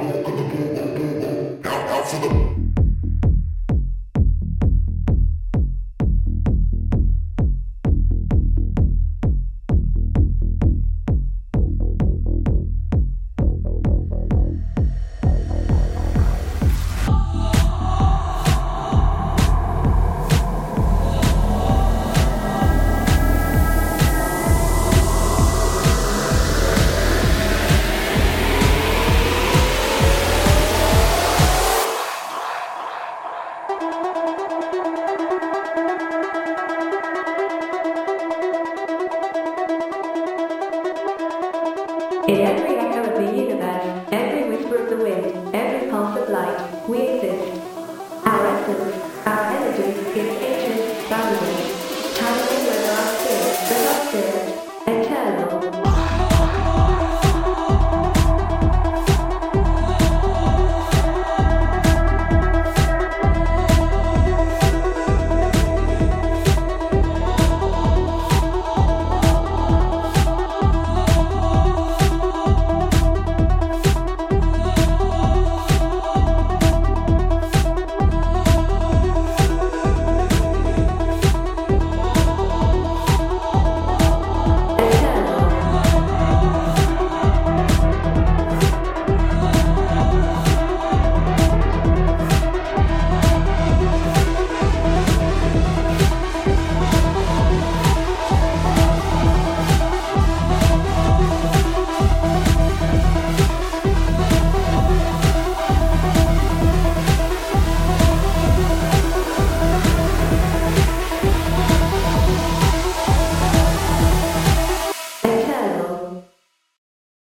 Out for the universe.